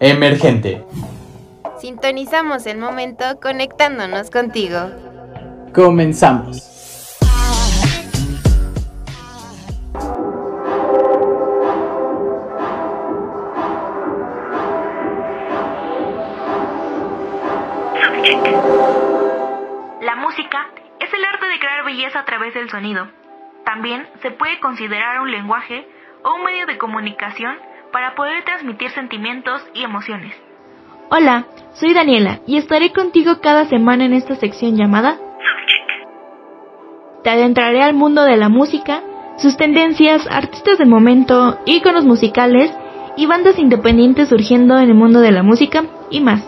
Emergente. Sintonizamos el momento conectándonos contigo. Comenzamos. La música es el arte de crear belleza a través del sonido. También se puede considerar un lenguaje o un medio de comunicación para poder transmitir sentimientos y emociones. Hola, soy Daniela y estaré contigo cada semana en esta sección llamada Te adentraré al mundo de la música, sus tendencias, artistas del momento, íconos musicales y bandas independientes surgiendo en el mundo de la música y más.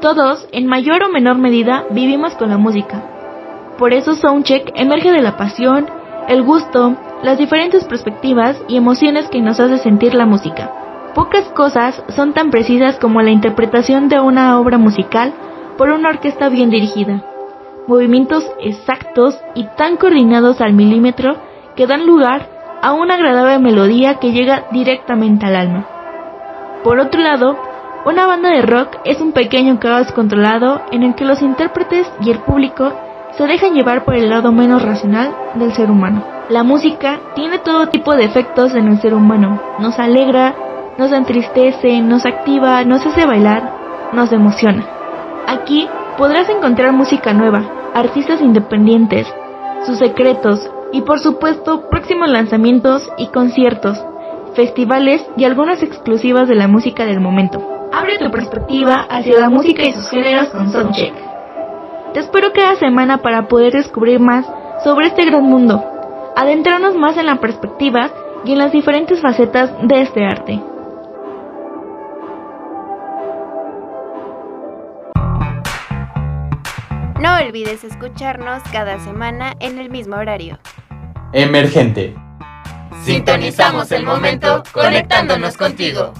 Todos, en mayor o menor medida, vivimos con la música. Por eso Soundcheck emerge de la pasión, el gusto, las diferentes perspectivas y emociones que nos hace sentir la música. Pocas cosas son tan precisas como la interpretación de una obra musical por una orquesta bien dirigida. Movimientos exactos y tan coordinados al milímetro que dan lugar a una agradable melodía que llega directamente al alma. Por otro lado, una banda de rock es un pequeño caos controlado en el que los intérpretes y el público se dejan llevar por el lado menos racional del ser humano. La música tiene todo tipo de efectos en el ser humano. Nos alegra, nos entristece, nos activa, nos hace bailar, nos emociona. Aquí podrás encontrar música nueva, artistas independientes, sus secretos y por supuesto próximos lanzamientos y conciertos, festivales y algunas exclusivas de la música del momento. Abre tu perspectiva hacia la música y sus géneros con Soundcheck. Te espero cada semana para poder descubrir más sobre este gran mundo, adentrarnos más en la perspectiva y en las diferentes facetas de este arte. No olvides escucharnos cada semana en el mismo horario. Emergente. Sintonizamos el momento conectándonos contigo.